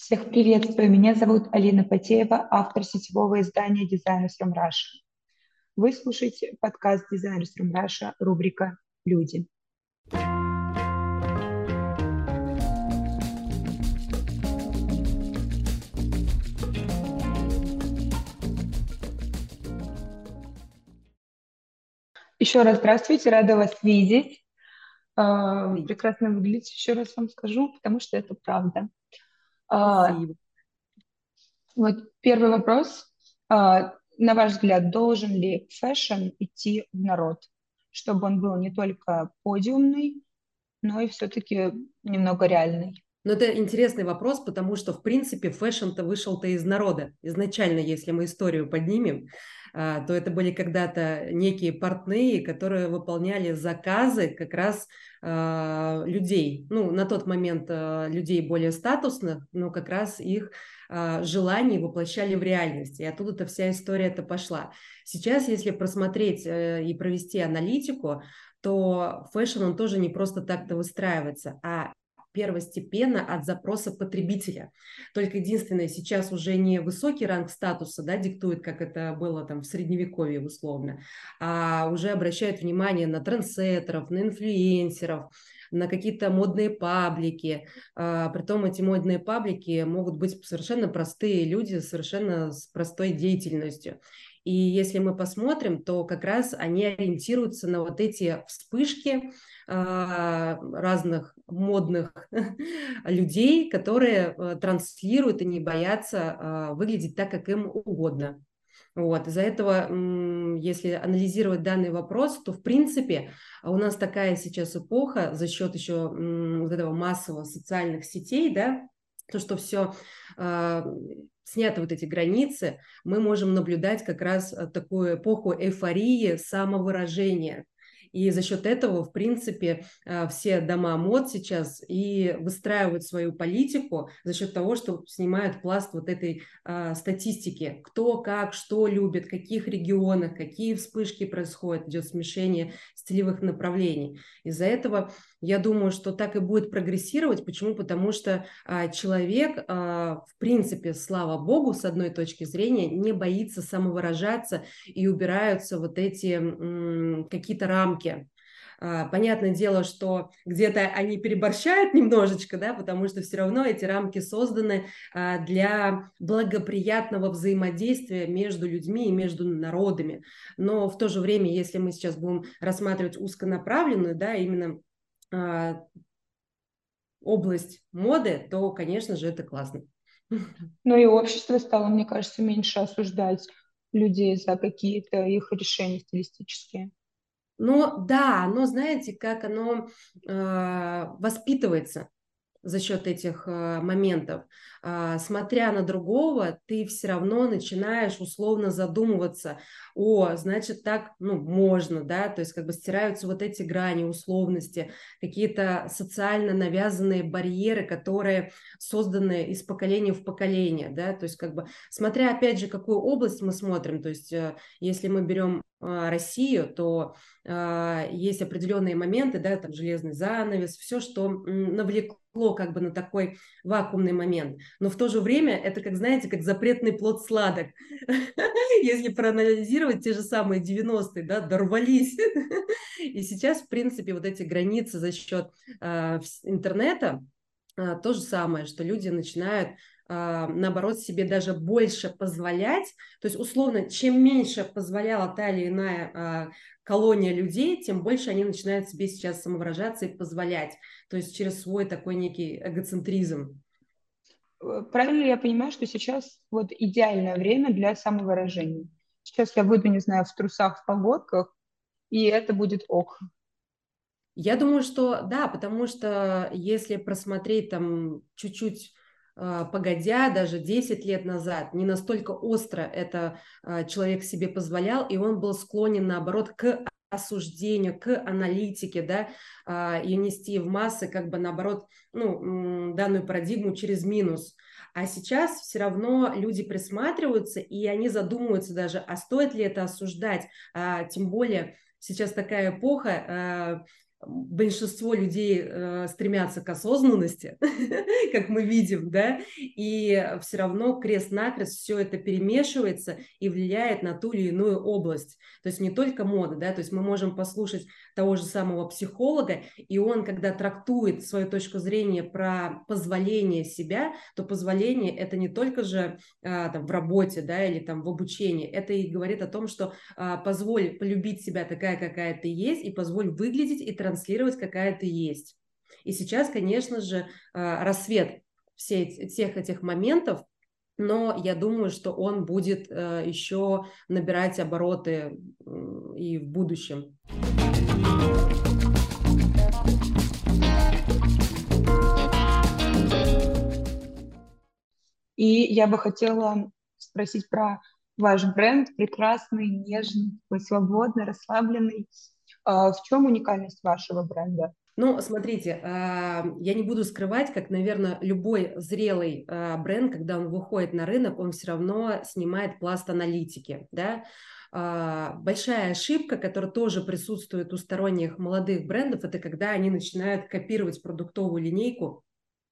Всех приветствую. Меня зовут Алина Потеева, автор сетевого издания Designers from Russia. Вы слушаете подкаст Designers from Russia, рубрика «Люди». Еще раз здравствуйте, рада вас видеть. А, прекрасно выглядите, еще раз вам скажу, потому что это правда. А, Спасибо. Вот первый вопрос. А, на ваш взгляд, должен ли fashion идти в народ, чтобы он был не только подиумный, но и все-таки немного реальный? Но это интересный вопрос, потому что, в принципе, fashion -то вышел-то из народа. Изначально, если мы историю поднимем, а, то это были когда-то некие портные, которые выполняли заказы как раз а, людей. Ну, на тот момент а, людей более статусных, но как раз их желания воплощали в реальность. И оттуда-то вся история-то пошла. Сейчас, если просмотреть э, и провести аналитику, то fashion, он тоже не просто так-то выстраивается, а первостепенно от запроса потребителя. Только единственное, сейчас уже не высокий ранг статуса да, диктует, как это было там в средневековье условно, а уже обращает внимание на трендсеттеров, на инфлюенсеров, на какие-то модные паблики. А, притом эти модные паблики могут быть совершенно простые люди, совершенно с простой деятельностью. И если мы посмотрим, то как раз они ориентируются на вот эти вспышки а, разных модных людей, которые э, транслируют и не боятся а, выглядеть так, как им угодно. Вот. Из-за этого, если анализировать данный вопрос, то, в принципе, у нас такая сейчас эпоха за счет еще вот этого массового социальных сетей, да, то, что все а, сняты вот эти границы, мы можем наблюдать как раз э, такую эпоху эйфории самовыражения. И за счет этого, в принципе, э, все дома мод сейчас и выстраивают свою политику за счет того, что снимают пласт вот этой а, статистики. Кто, как, что любит, в каких регионах, какие вспышки происходят, идет смешение стилевых направлений. Из-за этого я думаю, что так и будет прогрессировать. Почему? Потому что а, человек, а, в принципе, слава богу, с одной точки зрения, не боится самовыражаться и убираются вот эти какие-то рамки. А, понятное дело, что где-то они переборщают немножечко, да, потому что все равно эти рамки созданы а, для благоприятного взаимодействия между людьми и между народами. Но в то же время, если мы сейчас будем рассматривать узконаправленную, да, именно область моды, то, конечно же, это классно. Ну и общество стало, мне кажется, меньше осуждать людей за какие-то их решения стилистические. Ну да, но знаете, как оно э, воспитывается за счет этих э, моментов. Э, смотря на другого, ты все равно начинаешь условно задумываться, о, значит, так, ну, можно, да, то есть как бы стираются вот эти грани, условности, какие-то социально навязанные барьеры, которые созданы из поколения в поколение, да, то есть как бы, смотря опять же, какую область мы смотрим, то есть э, если мы берем э, Россию, то есть определенные моменты, да, там железный занавес, все, что навлекло как бы на такой вакуумный момент. Но в то же время это, как знаете, как запретный плод сладок. Если проанализировать, анализировать те же самые 90-е, да, дорвались. И сейчас, в принципе, вот эти границы за счет э, интернета, э, то же самое, что люди начинают наоборот, себе даже больше позволять. То есть, условно, чем меньше позволяла та или иная колония людей, тем больше они начинают себе сейчас самовыражаться и позволять. То есть через свой такой некий эгоцентризм. Правильно ли я понимаю, что сейчас вот идеальное время для самовыражения? Сейчас я выйду, не знаю, в трусах, в погодках, и это будет ок. Я думаю, что да, потому что если просмотреть там чуть-чуть э, погодя, даже 10 лет назад, не настолько остро это э, человек себе позволял, и он был склонен, наоборот, к осуждению, к аналитике, да, э, и нести в массы, как бы, наоборот, ну, данную парадигму через минус – а сейчас все равно люди присматриваются, и они задумываются даже, а стоит ли это осуждать, а, тем более сейчас такая эпоха, а, большинство людей э, стремятся к осознанности, как мы видим, да, и все равно крест-накрест все это перемешивается и влияет на ту или иную область. То есть не только мода, да, то есть мы можем послушать того же самого психолога, и он, когда трактует свою точку зрения про позволение себя, то позволение это не только же а, там, в работе, да, или там в обучении, это и говорит о том, что а, позволь полюбить себя такая, какая ты есть, и позволь выглядеть и транслировать, какая ты есть. И сейчас, конечно же, а, рассвет все, всех этих моментов, но я думаю, что он будет э, еще набирать обороты и в будущем. И я бы хотела спросить про ваш бренд, прекрасный, нежный, свободный, расслабленный. А в чем уникальность вашего бренда? Ну, смотрите, а, я не буду скрывать, как, наверное, любой зрелый а, бренд, когда он выходит на рынок, он все равно снимает пласт аналитики, да, Большая ошибка, которая тоже присутствует у сторонних молодых брендов, это когда они начинают копировать продуктовую линейку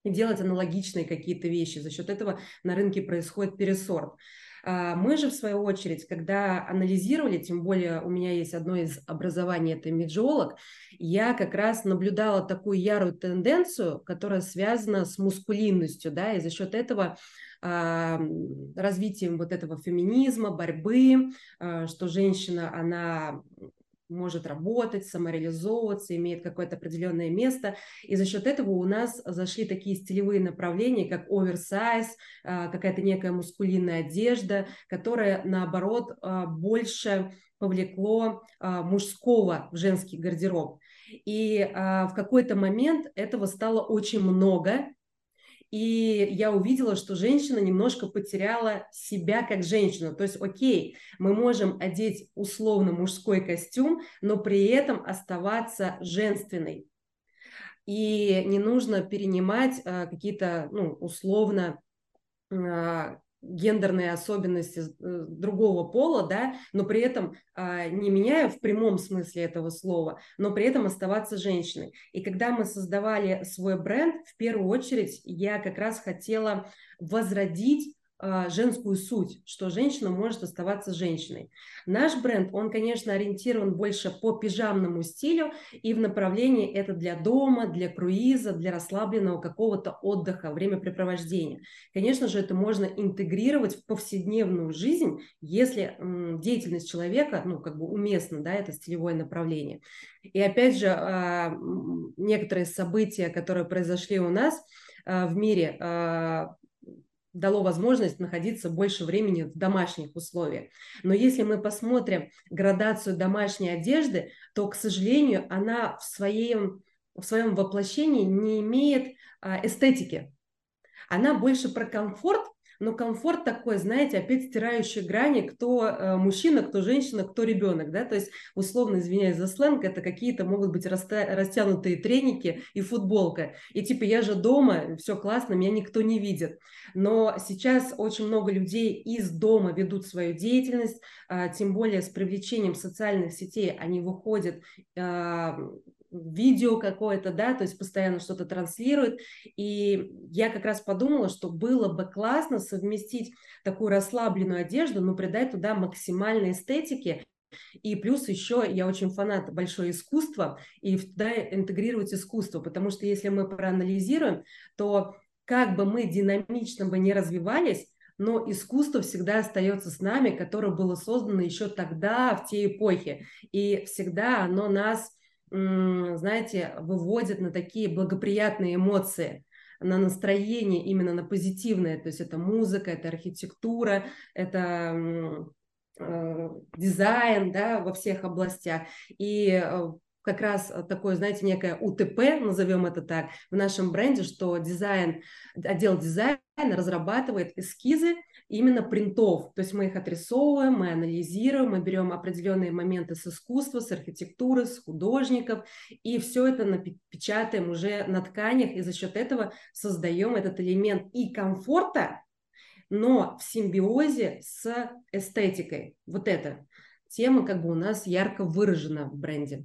и делать аналогичные какие-то вещи. За счет этого на рынке происходит пересорт. А, мы же, в свою очередь, когда анализировали, тем более у меня есть одно из образований, это меджиолог, я как раз наблюдала такую ярую тенденцию, которая связана с мускулинностью, да, и за счет этого а, развитием вот этого феминизма, борьбы, а, что женщина, она может работать, самореализовываться, имеет какое-то определенное место. И за счет этого у нас зашли такие стилевые направления, как оверсайз, а, какая-то некая мускулинная одежда, которая, наоборот, а, больше повлекло мужского в женский гардероб. И в какой-то момент этого стало очень много, и я увидела, что женщина немножко потеряла себя как женщину. То есть, окей, мы можем одеть условно мужской костюм, но при этом оставаться женственной. И не нужно перенимать а, какие-то, ну, условно, а, гендерные особенности э, другого пола, да, но при этом а, не меняя в прямом смысле этого слова, но при этом оставаться женщиной. И когда мы создавали свой бренд, в первую очередь я как раз хотела возродить женскую суть, что женщина может оставаться женщиной. Наш бренд, он, конечно, ориентирован больше по пижамному стилю и в направлении это для дома, для круиза, для расслабленного какого-то отдыха, времяпрепровождения. Конечно же, это можно интегрировать в повседневную жизнь, если деятельность человека, ну, как бы уместна, да, это стилевое направление. И опять же, а, некоторые события, которые произошли у нас, а, в мире дало возможность находиться больше времени в домашних условиях. Но если мы посмотрим градацию домашней одежды, то, к сожалению, она в своем, в своем воплощении не имеет а, эстетики. Она больше про комфорт, но комфорт такой, знаете, опять стирающий грани, кто э, мужчина, кто женщина, кто ребенок, да, то есть, условно, извиняюсь за сленг, это какие-то могут быть раста- растянутые треники и футболка, и типа я же дома, все классно, меня никто не видит, но сейчас очень много людей из дома ведут свою деятельность, э, тем более с привлечением социальных сетей они выходят э, видео какое-то, да, то есть постоянно что-то транслирует. И я как раз подумала, что было бы классно совместить такую расслабленную одежду, но придать туда максимальной эстетики, и плюс еще я очень фанат большое искусства, и туда интегрировать искусство, потому что если мы проанализируем, то как бы мы динамично бы не развивались, но искусство всегда остается с нами, которое было создано еще тогда, в те эпохи. И всегда оно нас знаете, выводит на такие благоприятные эмоции, на настроение, именно на позитивное. То есть это музыка, это архитектура, это э, дизайн да, во всех областях. И э, как раз такое, знаете, некое УТП, назовем это так, в нашем бренде, что дизайн, отдел дизайна разрабатывает эскизы именно принтов. То есть мы их отрисовываем, мы анализируем, мы берем определенные моменты с искусства, с архитектуры, с художников, и все это напечатаем уже на тканях, и за счет этого создаем этот элемент и комфорта, но в симбиозе с эстетикой. Вот эта тема как бы у нас ярко выражена в бренде.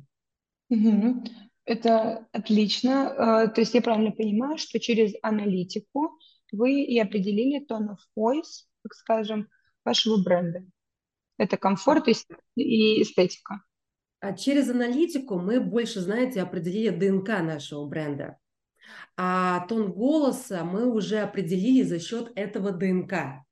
Угу. Это отлично. То есть я правильно понимаю, что через аналитику вы и определили tone of voice, так скажем, вашего бренда. Это комфорт и эстетика. А через аналитику мы больше, знаете, определили ДНК нашего бренда. А тон голоса мы уже определили за счет этого ДНК.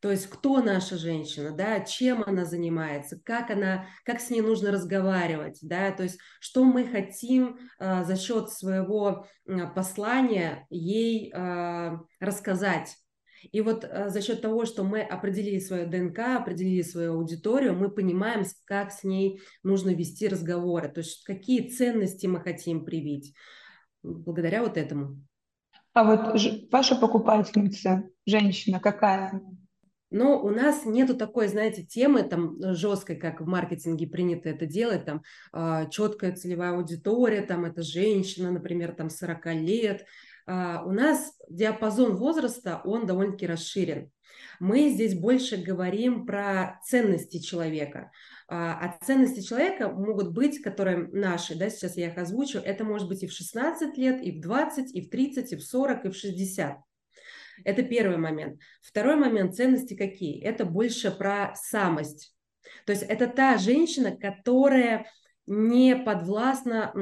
То есть кто наша женщина, да, чем она занимается, как она, как с ней нужно разговаривать, да, то есть что мы хотим э, за счет своего э, послания ей э, рассказать. И вот э, за счет того, что мы определили свою ДНК, определили свою аудиторию, мы понимаем, как с ней нужно вести разговоры, то есть какие ценности мы хотим привить благодаря вот этому. А вот ваша покупательница, женщина, какая она? Но у нас нету такой, знаете, темы там жесткой, как в маркетинге принято это делать, там э, четкая целевая аудитория, там это женщина, например, там 40 лет. Э, у нас диапазон возраста, он довольно-таки расширен. Мы здесь больше говорим про ценности человека. А ценности человека могут быть, которые наши, да, сейчас я их озвучу, это может быть и в 16 лет, и в 20, и в 30, и в 40, и в 60. Это первый момент. Второй момент, ценности какие? Это больше про самость. То есть это та женщина, которая не подвластна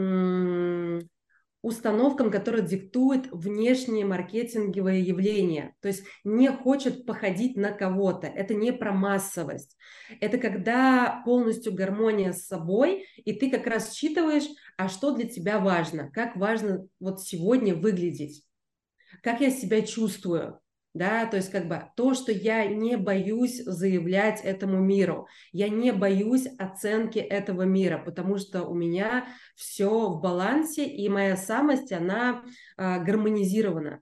установкам, которые диктуют внешние маркетинговые явления. То есть не хочет походить на кого-то. Это не про массовость. Это когда полностью гармония с собой, и ты как раз считываешь, а что для тебя важно, как важно вот сегодня выглядеть как я себя чувствую, да, то есть как бы то, что я не боюсь заявлять этому миру, я не боюсь оценки этого мира, потому что у меня все в балансе, и моя самость, она э, гармонизирована.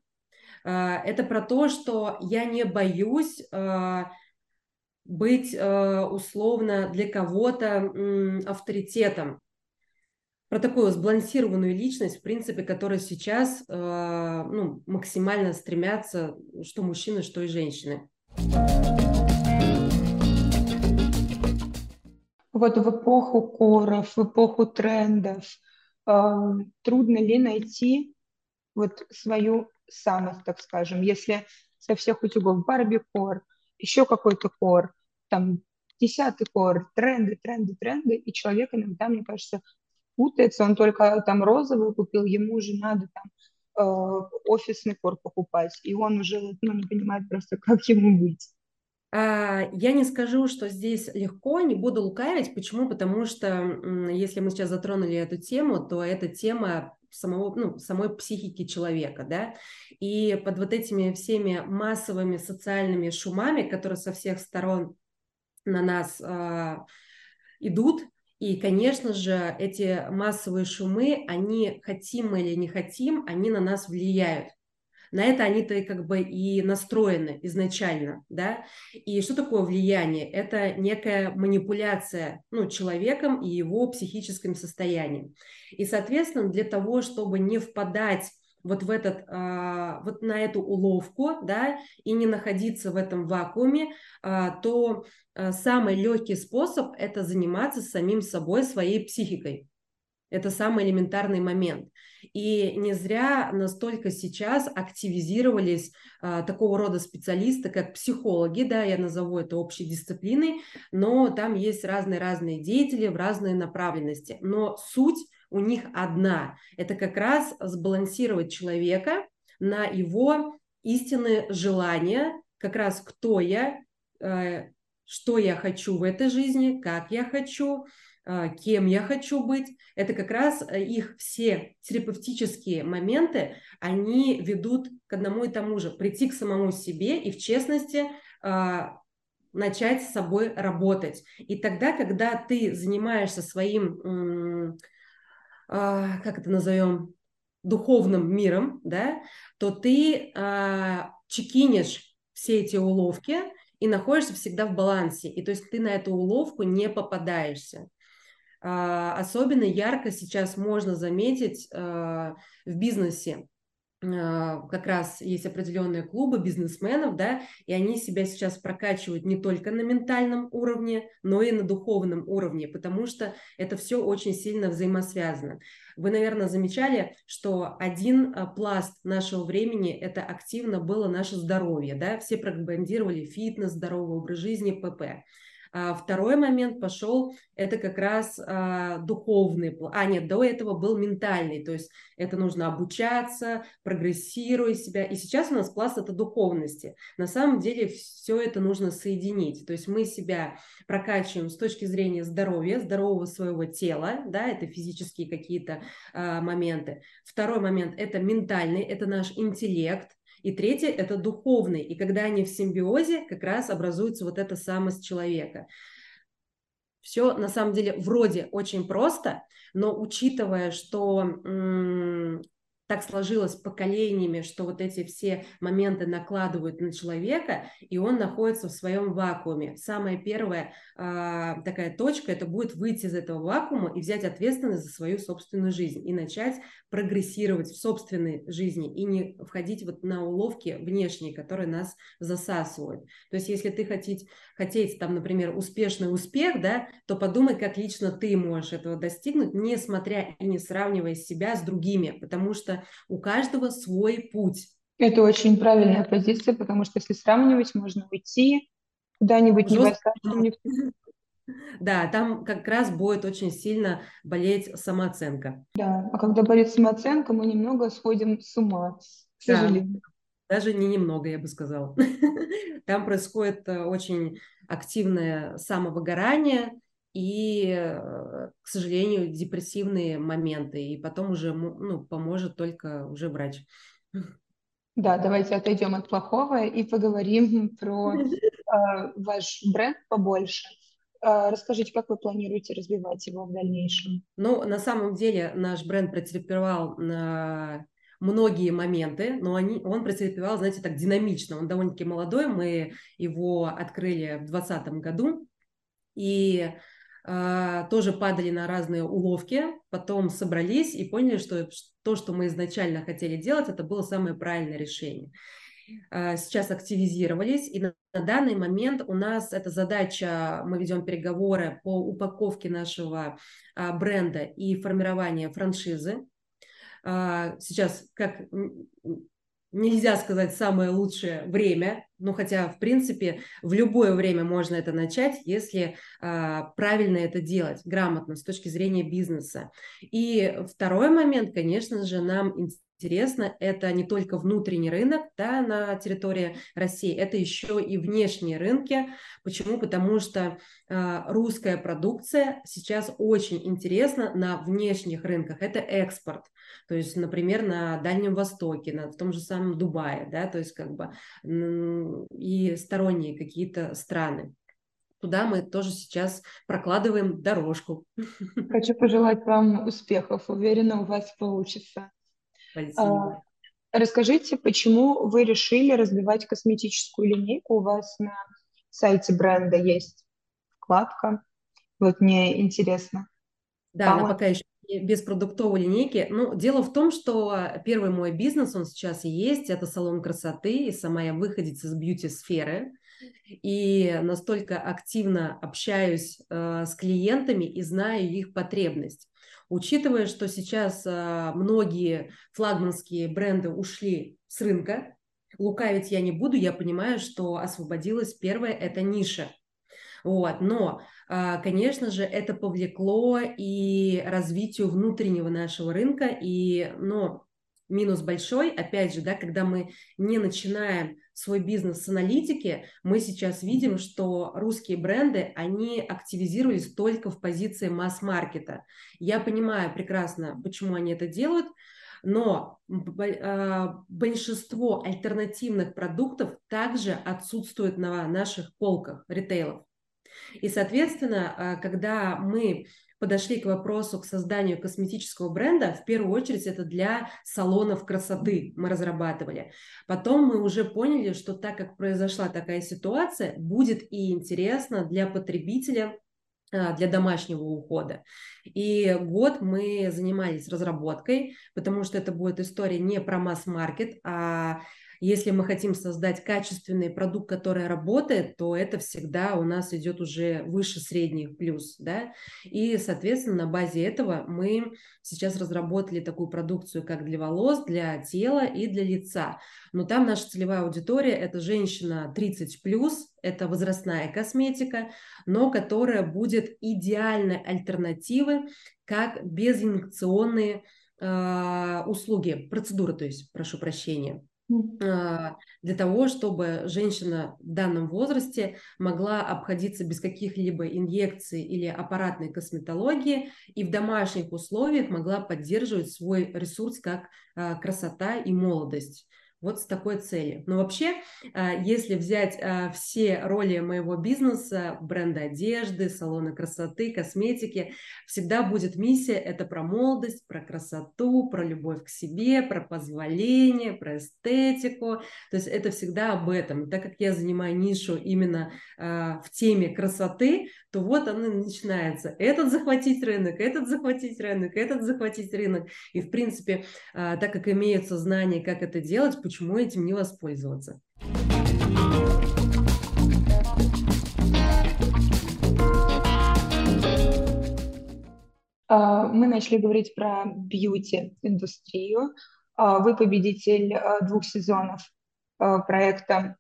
Э, это про то, что я не боюсь э, быть э, условно для кого-то э, авторитетом, про такую сбалансированную личность, в принципе, которая сейчас э, ну, максимально стремятся что мужчины, что и женщины. Вот в эпоху коров, в эпоху трендов э, трудно ли найти вот свою самость, так скажем, если со всех утюгов Барби кор, еще какой-то кор, там десятый кор, тренды, тренды, тренды, и человек иногда, мне кажется, путается, он только там розовый купил, ему же надо там э, офисный кор покупать, и он уже ну, не понимает просто, как ему быть. А, я не скажу, что здесь легко, не буду лукавить. Почему? Потому что если мы сейчас затронули эту тему, то эта тема самого, ну, самой психики человека, да, и под вот этими всеми массовыми социальными шумами, которые со всех сторон на нас э, идут, и, конечно же, эти массовые шумы, они хотим мы или не хотим, они на нас влияют. На это они-то как бы и настроены изначально, да. И что такое влияние? Это некая манипуляция, ну, человеком и его психическим состоянием. И, соответственно, для того, чтобы не впадать вот в этот, а, вот на эту уловку, да, и не находиться в этом вакууме, а, то а, самый легкий способ – это заниматься самим собой, своей психикой. Это самый элементарный момент. И не зря настолько сейчас активизировались а, такого рода специалисты, как психологи, да, я назову это общей дисциплиной, но там есть разные-разные деятели в разные направленности. Но суть у них одна. Это как раз сбалансировать человека на его истинные желания, как раз кто я, э, что я хочу в этой жизни, как я хочу, э, кем я хочу быть. Это как раз э, их все терапевтические моменты, они ведут к одному и тому же, прийти к самому себе и в честности начать с собой работать. И тогда, когда ты занимаешься своим как это назовем, духовным миром, да, то ты а, чекинешь все эти уловки и находишься всегда в балансе. И то есть ты на эту уловку не попадаешься. А, особенно ярко сейчас можно заметить а, в бизнесе. А, как раз есть определенные клубы бизнесменов, да, и они себя сейчас прокачивают не только на ментальном уровне, но и на духовном уровне, потому что это все очень сильно взаимосвязано. Вы, наверное, замечали, что один а, пласт нашего времени – это активно было наше здоровье, да, все пропагандировали фитнес, здоровый образ жизни, ПП. А второй момент пошел, это как раз а, духовный, а нет, до этого был ментальный, то есть это нужно обучаться, прогрессируя себя, и сейчас у нас пласт это духовности. На самом деле все это нужно соединить, то есть мы себя прокачиваем с точки зрения здоровья, здорового своего тела, да, это физические какие-то а, моменты. Второй момент это ментальный, это наш интеллект, и третье – это духовный. И когда они в симбиозе, как раз образуется вот эта самость человека. Все на самом деле вроде очень просто, но учитывая, что так сложилось поколениями, что вот эти все моменты накладывают на человека, и он находится в своем вакууме. Самая первая э, такая точка – это будет выйти из этого вакуума и взять ответственность за свою собственную жизнь и начать прогрессировать в собственной жизни и не входить вот на уловки внешние, которые нас засасывают. То есть если ты хотеть, хотеть там, например, успешный успех, да, то подумай, как лично ты можешь этого достигнуть, не смотря и не сравнивая себя с другими, потому что у каждого свой путь. Это очень правильная позиция, потому что если сравнивать, можно уйти куда-нибудь не Да, там как раз будет очень сильно болеть самооценка. Да, а когда болит самооценка, мы немного сходим с ума, к сожалению. Да, даже не немного, я бы сказала. Там происходит э, очень активное самовыгорание, и, э, к сожалению, депрессивные моменты. И потом уже ну, поможет только уже врач. Да, давайте отойдем от плохого и поговорим про э, ваш бренд побольше. Э, расскажите, как вы планируете развивать его в дальнейшем? Ну, на самом деле наш бренд претерпевал на многие моменты, но они, он претерпевал, знаете, так динамично. Он довольно-таки молодой, мы его открыли в 2020 году, и тоже падали на разные уловки, потом собрались и поняли, что то, что мы изначально хотели делать, это было самое правильное решение. А, сейчас активизировались, и на, на данный момент у нас эта задача, мы ведем переговоры по упаковке нашего а, бренда и формированию франшизы. Сейчас, как нельзя сказать самое лучшее время, ну хотя, в принципе, в любое время можно это начать, если а, правильно это делать, грамотно, с точки зрения бизнеса. И второй момент, конечно же, нам интересно, это не только внутренний рынок да, на территории России, это еще и внешние рынки. Почему? Потому что э, русская продукция сейчас очень интересна на внешних рынках. Это экспорт. То есть, например, на Дальнем Востоке, на, в том же самом Дубае, да, то есть как бы и сторонние какие-то страны туда мы тоже сейчас прокладываем дорожку. Хочу пожелать вам успехов. Уверена, у вас получится. Спасибо. А, расскажите, почему вы решили развивать косметическую линейку? У вас на сайте бренда есть вкладка. Вот мне интересно. Да, она пока еще без продуктовой линейки. Ну, дело в том, что первый мой бизнес, он сейчас есть, это салон красоты, и сама я выходец из бьюти-сферы, и настолько активно общаюсь э, с клиентами и знаю их потребность. Учитывая, что сейчас а, многие флагманские бренды ушли с рынка, лукавить я не буду, я понимаю, что освободилась первая эта ниша. Вот. Но, а, конечно же, это повлекло и развитию внутреннего нашего рынка, и, но минус большой, опять же, да, когда мы не начинаем свой бизнес с аналитики, мы сейчас видим, что русские бренды, они активизировались только в позиции масс-маркета. Я понимаю прекрасно, почему они это делают, но а, большинство альтернативных продуктов также отсутствует на наших полках ритейлов. И, соответственно, а, когда мы подошли к вопросу к созданию косметического бренда, в первую очередь это для салонов красоты мы разрабатывали. Потом мы уже поняли, что так как произошла такая ситуация, будет и интересно для потребителя а, для домашнего ухода. И год мы занимались разработкой, потому что это будет история не про масс-маркет, а если мы хотим создать качественный продукт, который работает, то это всегда у нас идет уже выше средних плюс, да, и, соответственно, на базе этого мы сейчас разработали такую продукцию, как для волос, для тела и для лица. Но там наша целевая аудитория – это женщина 30 плюс, это возрастная косметика, но которая будет идеальной альтернативой как безинъекционные э, услуги, процедуры, то есть, прошу прощения. А, для того, чтобы женщина в данном возрасте могла обходиться без каких-либо инъекций или аппаратной косметологии и в домашних условиях могла поддерживать свой ресурс как а, красота и молодость вот с такой целью. Но вообще, а, если взять а, все роли моего бизнеса, бренда одежды, салона красоты, косметики, всегда будет миссия – это про молодость, про красоту, про любовь к себе, про позволение, про эстетику. То есть это всегда об этом. Так как я занимаю нишу именно а, в теме красоты, то вот оно начинается. Этот захватить рынок, этот захватить рынок, этот захватить рынок. И, в принципе, так как имеются знания, как это делать, почему этим не воспользоваться? А, мы начали говорить про бьюти-индустрию. А, вы победитель а, двух сезонов проекта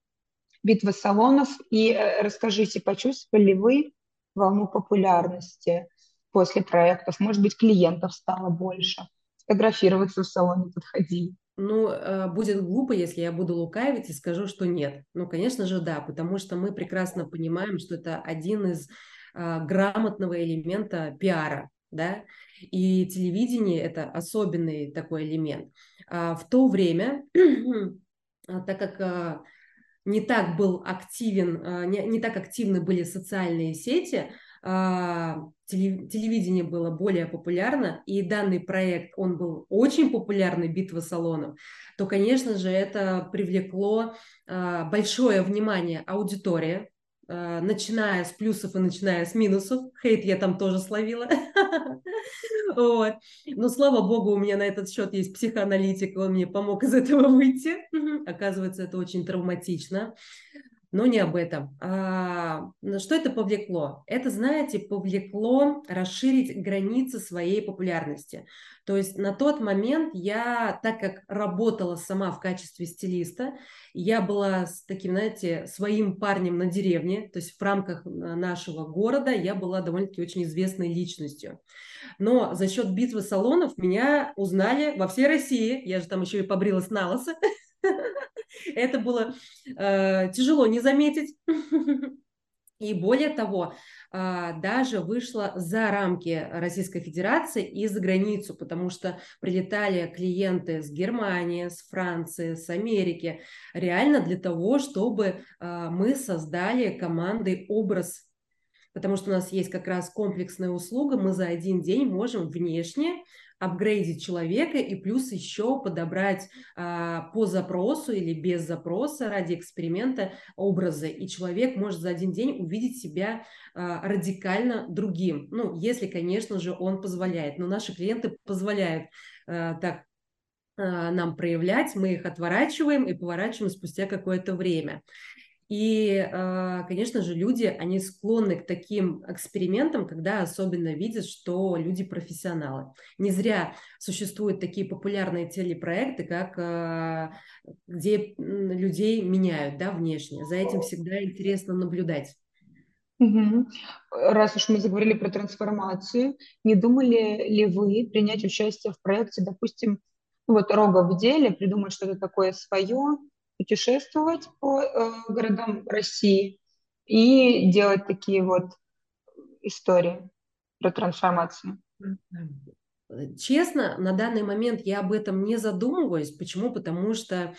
«Битва салонов». И э, расскажите, почувствовали ли вы волну популярности после проектов? Может быть, клиентов стало больше? Фотографироваться в салоне подходили? Ну, э, будет глупо, если я буду лукавить и скажу, что нет. Ну, конечно же, да, потому что мы прекрасно понимаем, что это один из а, грамотного элемента пиара, да, и телевидение – это особенный такой элемент. А в то время, а, так как не так был активен, не, не так активны были социальные сети, телевидение было более популярно, и данный проект, он был очень популярный, «Битва салонов», то, конечно же, это привлекло а, большое внимание аудитории, а, начиная с плюсов и начиная с минусов. Хейт я там тоже словила. Но, слава богу, у меня на этот счет есть психоаналитик, он мне помог из этого выйти. Оказывается, это очень травматично но не об этом. А, что это повлекло? Это, знаете, повлекло расширить границы своей популярности. То есть на тот момент я, так как работала сама в качестве стилиста, я была с таким, знаете, своим парнем на деревне, то есть в рамках нашего города я была довольно-таки очень известной личностью. Но за счет битвы салонов меня узнали во всей России. Я же там еще и побрилась на лысо. Это было э, тяжело не заметить. И более того, э, даже вышла за рамки Российской Федерации и за границу, потому что прилетали клиенты с Германии, с Франции, с Америки, реально для того, чтобы э, мы создали командой образ потому что у нас есть как раз комплексная услуга, мы за один день можем внешне апгрейдить человека и плюс еще подобрать а, по запросу или без запроса ради эксперимента образы. И человек может за один день увидеть себя а, радикально другим. Ну, если, конечно же, он позволяет. Но наши клиенты позволяют а, так а, нам проявлять, мы их отворачиваем и поворачиваем спустя какое-то время. И, а, конечно же, люди, они склонны к таким экспериментам, когда особенно видят, что люди профессионалы. Не зря существуют такие популярные телепроекты, как а, где людей меняют да, внешне. За этим всегда интересно наблюдать. Угу. Раз уж мы заговорили про трансформацию, не думали ли вы принять участие в проекте, допустим, вот рога в деле, придумать что-то такое свое, путешествовать по э, городам России и делать такие вот истории про трансформацию. Честно, на данный момент я об этом не задумываюсь. Почему? Потому что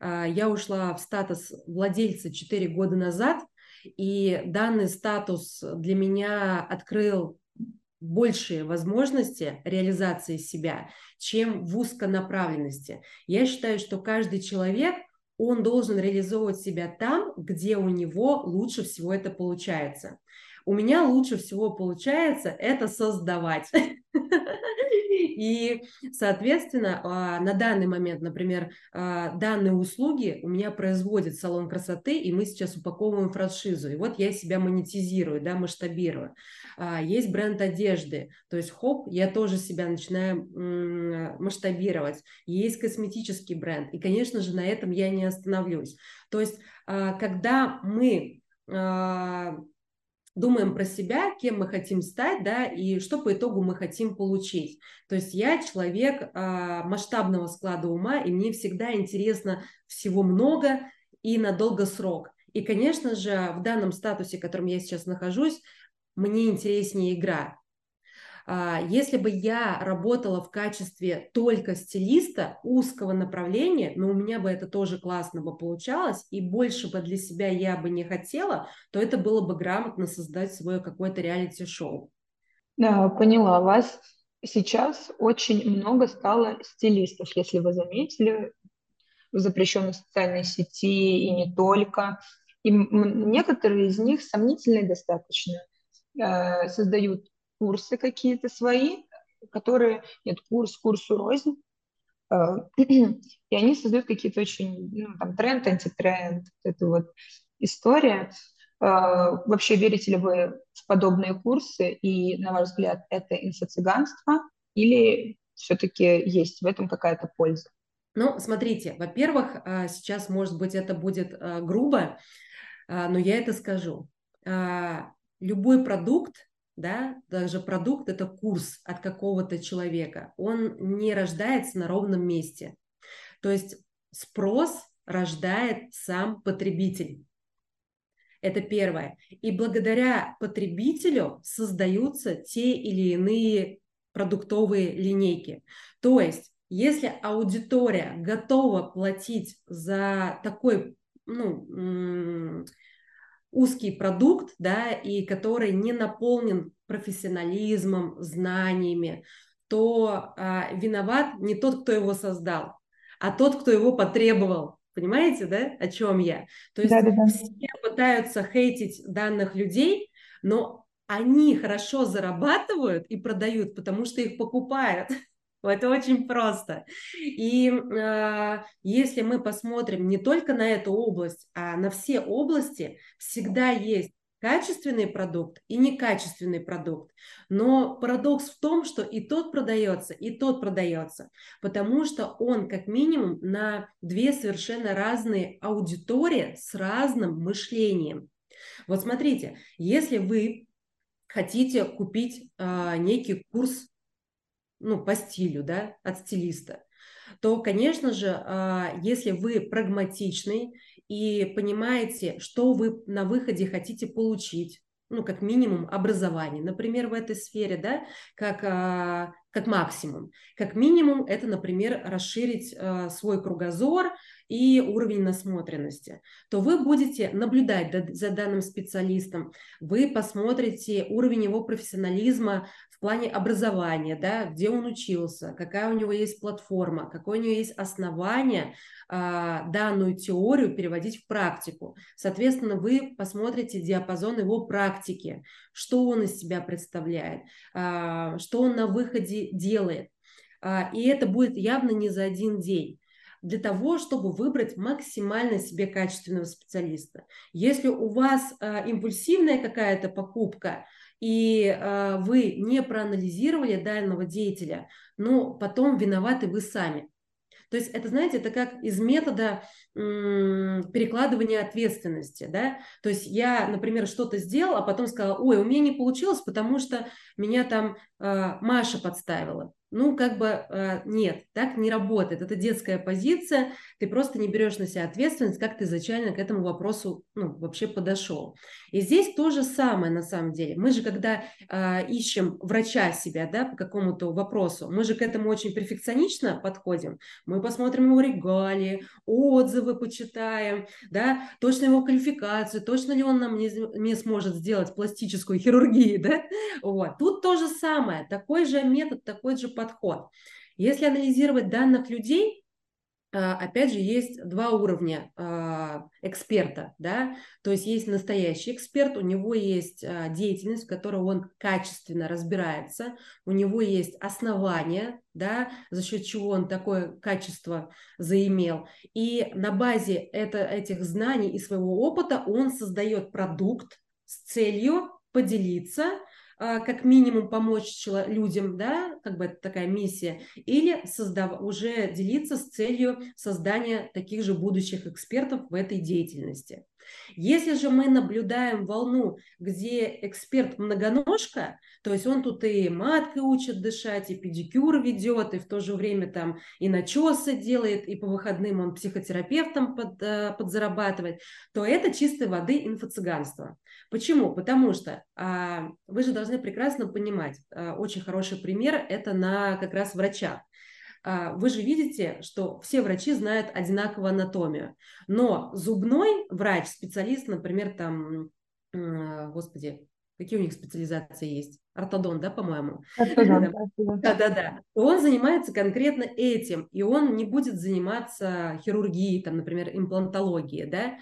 э, я ушла в статус владельца 4 года назад, и данный статус для меня открыл большие возможности реализации себя, чем в узконаправленности. Я считаю, что каждый человек он должен реализовывать себя там, где у него лучше всего это получается. У меня лучше всего получается это создавать. И, соответственно, а, на данный момент, например, а, данные услуги у меня производит салон красоты, и мы сейчас упаковываем франшизу. И вот я себя монетизирую, да, масштабирую. А, есть бренд одежды, то есть хоп, я тоже себя начинаю масштабировать. Есть косметический бренд, и, конечно же, на этом я не остановлюсь. То есть, когда мы думаем про себя, кем мы хотим стать, да, и что по итогу мы хотим получить. То есть я человек э, масштабного склада ума, и мне всегда интересно всего много и на долгосрок. И, конечно же, в данном статусе, в котором я сейчас нахожусь, мне интереснее игра. А, если бы я работала в качестве только стилиста узкого направления, но у меня бы это тоже классно бы получалось, и больше бы для себя я бы не хотела, то это было бы грамотно создать свое какое-то реалити-шоу. Да, поняла вас. Сейчас очень много стало стилистов, если вы заметили, в запрещенной социальной сети и не только. И некоторые из них сомнительные достаточно э, создают курсы какие-то свои, которые, нет, курс курсу рознь, э, и они создают какие-то очень, ну, там, тренд, антитренд, вот эта вот история. Э, вообще, верите ли вы в подобные курсы, и, на ваш взгляд, это инфо-цыганство, или все-таки есть в этом какая-то польза? Ну, смотрите, во-первых, э, сейчас, может быть, это будет грубо, но я это скажу. Любой продукт, да, даже продукт – это курс от какого-то человека, он не рождается на ровном месте. То есть спрос рождает сам потребитель. Это первое. И благодаря потребителю создаются те или иные продуктовые линейки. То есть, если аудитория готова платить за такой ну, узкий продукт, да, и который не наполнен профессионализмом, знаниями, то а, виноват не тот, кто его создал, а тот, кто его потребовал. Понимаете, да, о чем я? То есть да, да, да. все пытаются хейтить данных людей, но они хорошо зарабатывают и продают, потому что их покупают. Это очень просто. И э, если мы посмотрим не только на эту область, а на все области, всегда есть качественный продукт и некачественный продукт. Но парадокс в том, что и тот продается, и тот продается, потому что он как минимум на две совершенно разные аудитории с разным мышлением. Вот смотрите, если вы хотите купить э, некий курс ну, по стилю, да, от стилиста, то, конечно же, а, если вы прагматичный и понимаете, что вы на выходе хотите получить, ну, как минимум, образование, например, в этой сфере, да, как, а, как максимум. Как минимум, это, например, расширить а, свой кругозор и уровень насмотренности, то вы будете наблюдать за данным специалистом, вы посмотрите уровень его профессионализма в плане образования, да, где он учился, какая у него есть платформа, какое у него есть основание а, данную теорию переводить в практику. Соответственно, вы посмотрите диапазон его практики, что он из себя представляет, а, что он на выходе делает. А, и это будет явно не за один день для того, чтобы выбрать максимально себе качественного специалиста. Если у вас э, импульсивная какая-то покупка, и э, вы не проанализировали данного деятеля, но потом виноваты вы сами. То есть это, знаете, это как из метода перекладывания ответственности, да, то есть я, например, что-то сделал, а потом сказала, ой, у меня не получилось, потому что меня там Маша подставила. Ну, как бы э, нет, так не работает. Это детская позиция, ты просто не берешь на себя ответственность, как ты изначально к этому вопросу ну, вообще подошел. И здесь то же самое на самом деле. Мы же, когда э, ищем врача себя да, по какому-то вопросу, мы же к этому очень перфекционично подходим. Мы посмотрим его регалии, отзывы почитаем, да, точно его квалификацию, точно ли он нам не, не сможет сделать пластическую хирургию. Да? Вот. Тут то же самое, такой же метод, такой же подход. Если анализировать данных людей, а, опять же, есть два уровня а, эксперта, да, то есть есть настоящий эксперт, у него есть а, деятельность, в которой он качественно разбирается, у него есть основания, да, за счет чего он такое качество заимел, и на базе это, этих знаний и своего опыта он создает продукт с целью поделиться как минимум помочь людям, да, как бы это такая миссия, или создав, уже делиться с целью создания таких же будущих экспертов в этой деятельности. Если же мы наблюдаем волну, где эксперт многоножка, то есть он тут и маткой учит дышать, и педикюр ведет, и в то же время там и начесы делает, и по выходным он психотерапевтом под, э, подзарабатывает, то это чистой воды инфо-цыганство. Почему? Потому что а, вы же должны прекрасно понимать, а, очень хороший пример это на как раз врачах. А, вы же видите, что все врачи знают одинаковую анатомию, но зубной врач, специалист, например, там, господи, какие у них специализации есть? Ортодон, да, по-моему? Да-да-да. Он занимается конкретно этим, и он не будет заниматься хирургией, там, например, имплантологией, да.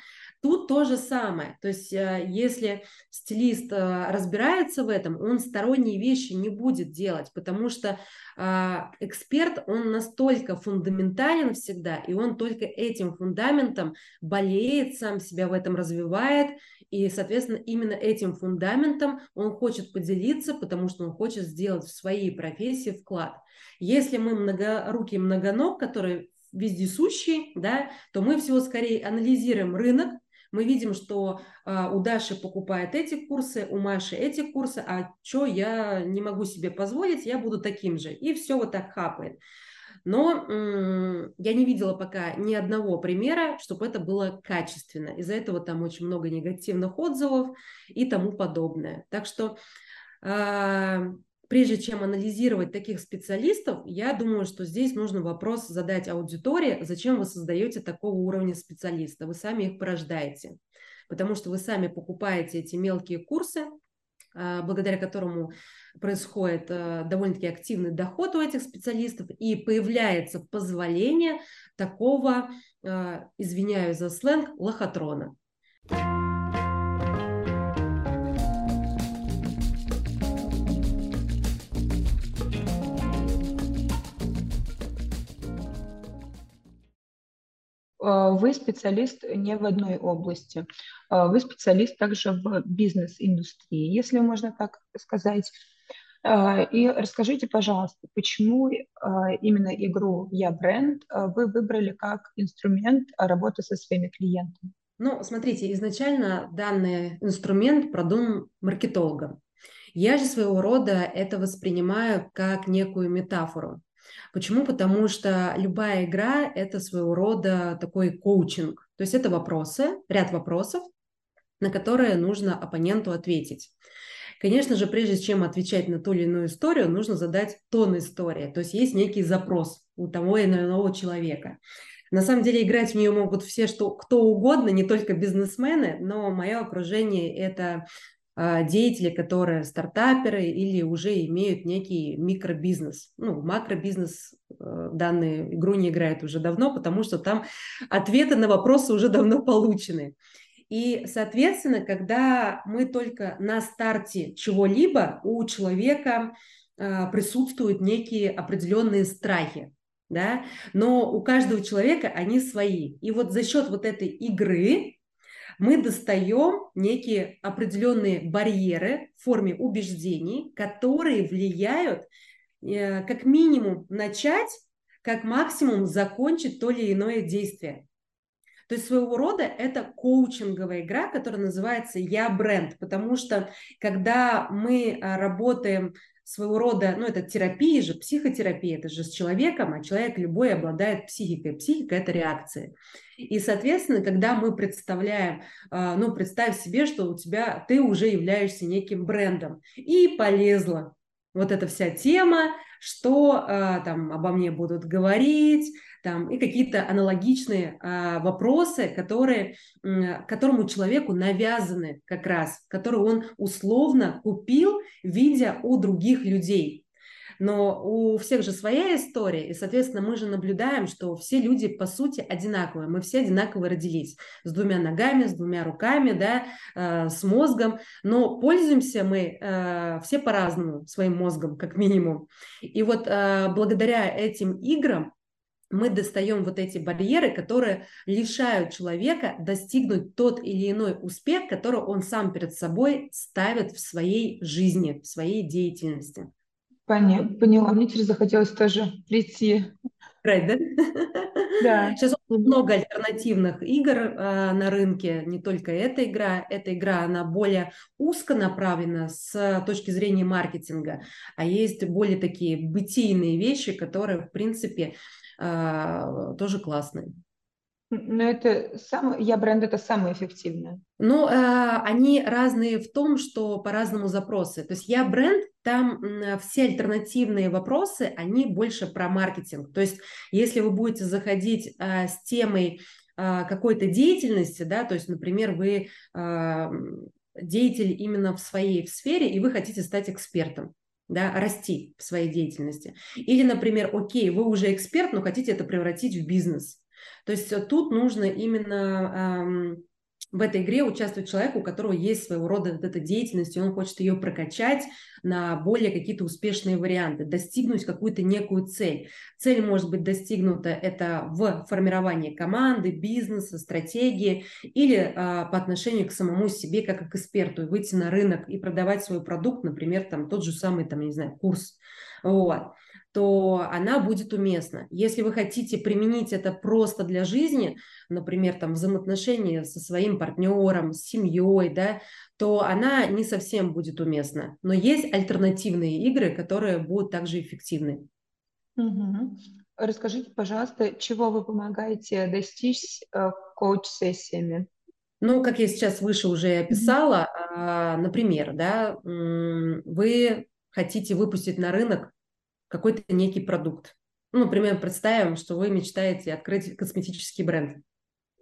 Тут то же самое. То есть, э, если стилист э, разбирается в этом, он сторонние вещи не будет делать, потому что а, эксперт, он настолько фундаментален всегда, и он только этим фундаментом болеет, сам себя в этом развивает, и, соответственно, именно этим фундаментом он хочет поделиться, потому что он хочет сделать в своей профессии вклад. Если мы многорукий многоног, который вездесущий, да, то мы всего скорее анализируем рынок, мы видим, что а, у Даши покупает эти курсы, у Маши эти курсы, а что я не могу себе позволить, я буду таким же. И все вот так хапает. Но м- я не видела пока ни одного примера, чтобы это было качественно. Из-за этого там очень много негативных отзывов и тому подобное. Так что э- прежде чем анализировать таких специалистов, я думаю, что здесь нужно вопрос задать аудитории, зачем вы создаете такого уровня специалиста. Вы сами их порождаете, потому что вы сами покупаете эти мелкие курсы, а, благодаря которому происходит а, довольно-таки активный доход у этих специалистов, и появляется позволение такого, а, извиняюсь за сленг, лохотрона. А, вы специалист не в одной области, а, вы специалист также в бизнес-индустрии, если можно так сказать. А, и расскажите, пожалуйста, почему именно игру «Я бренд» вы выбрали как инструмент работы со своими клиентами? Ну, смотрите, изначально данный инструмент продуман маркетологом. Я же своего рода это воспринимаю как некую метафору. Почему? Потому что любая игра – это своего рода такой коучинг. То есть это вопросы, ряд вопросов, на которые нужно оппоненту ответить. Конечно же, прежде чем отвечать на ту или иную историю, нужно задать тон истории. То есть есть некий запрос у того или иного человека. На самом деле играть в нее могут все, что, кто угодно, не только бизнесмены, но мое окружение – это деятели, которые стартаперы или уже имеют некий микробизнес. Ну, макробизнес э, данную игру не играет уже давно, потому что там ответы на вопросы уже давно получены. И, соответственно, когда мы только на старте чего-либо, у человека э, присутствуют некие определенные страхи, да, но у каждого человека они свои. И вот за счет вот этой игры мы достаем некие определенные барьеры в форме убеждений, которые влияют э, как минимум начать, как максимум закончить то или иное действие. То есть своего рода это коучинговая игра, которая называется «Я бренд», потому что когда мы а, работаем своего рода, ну это терапия же, психотерапия, это же с человеком, а человек любой обладает психикой. Психика – это реакции. И, соответственно, когда мы представляем, а, ну, представь себе, что у тебя, ты уже являешься неким брендом, и полезла вот эта вся тема, что а, там обо мне будут говорить, там, и какие-то аналогичные а, вопросы, которые, а, которому человеку навязаны как раз, которые он условно купил, видя у других людей. Но у всех же своя история, и, соответственно, мы же наблюдаем, что все люди, по сути, одинаковые, мы все одинаково родились, с двумя ногами, с двумя руками, да, э, с мозгом, но пользуемся мы э, все по-разному своим мозгом, как минимум. И вот э, благодаря этим играм мы достаем вот эти барьеры, которые лишают человека достигнуть тот или иной успех, который он сам перед собой ставит в своей жизни, в своей деятельности. Поняла, поняла. Мне теперь захотелось тоже прийти. Играть, да? Да. Сейчас много альтернативных игр э, на рынке, не только эта игра. Эта игра, она более узко направлена с точки зрения маркетинга, а есть более такие бытийные вещи, которые, в принципе, э, тоже классные. Но это самое, я бренд это самое эффективное. Ну, э, они разные в том, что по-разному запросы. То есть я бренд, там все альтернативные вопросы, они больше про маркетинг. То есть если вы будете заходить э, с темой э, какой-то деятельности, да, то есть, например, вы э, деятель именно в своей в сфере, и вы хотите стать экспертом, да, расти в своей деятельности. Или, например, окей, вы уже эксперт, но хотите это превратить в бизнес. То есть э, тут нужно именно в этой игре участвует человек, у которого есть своего рода вот эта деятельность, и он хочет ее прокачать на более какие-то успешные варианты, достигнуть какую-то некую цель. Цель может быть достигнута это в формировании команды, бизнеса, стратегии или а, по отношению к самому себе как к эксперту, выйти на рынок и продавать свой продукт, например, там тот же самый, там, не знаю, курс. Вот то она будет уместна. Если вы хотите применить это просто для жизни, например, там взаимоотношения со своим партнером, с семьей, да, то она не совсем будет уместна. Но есть альтернативные игры, которые будут также эффективны. Угу. Расскажите, пожалуйста, чего вы помогаете достичь э, коуч-сессиями? Ну, как я сейчас выше уже описала, mm например, да, вы хотите выпустить на рынок какой-то некий продукт. Ну, например, представим, что вы мечтаете открыть косметический бренд.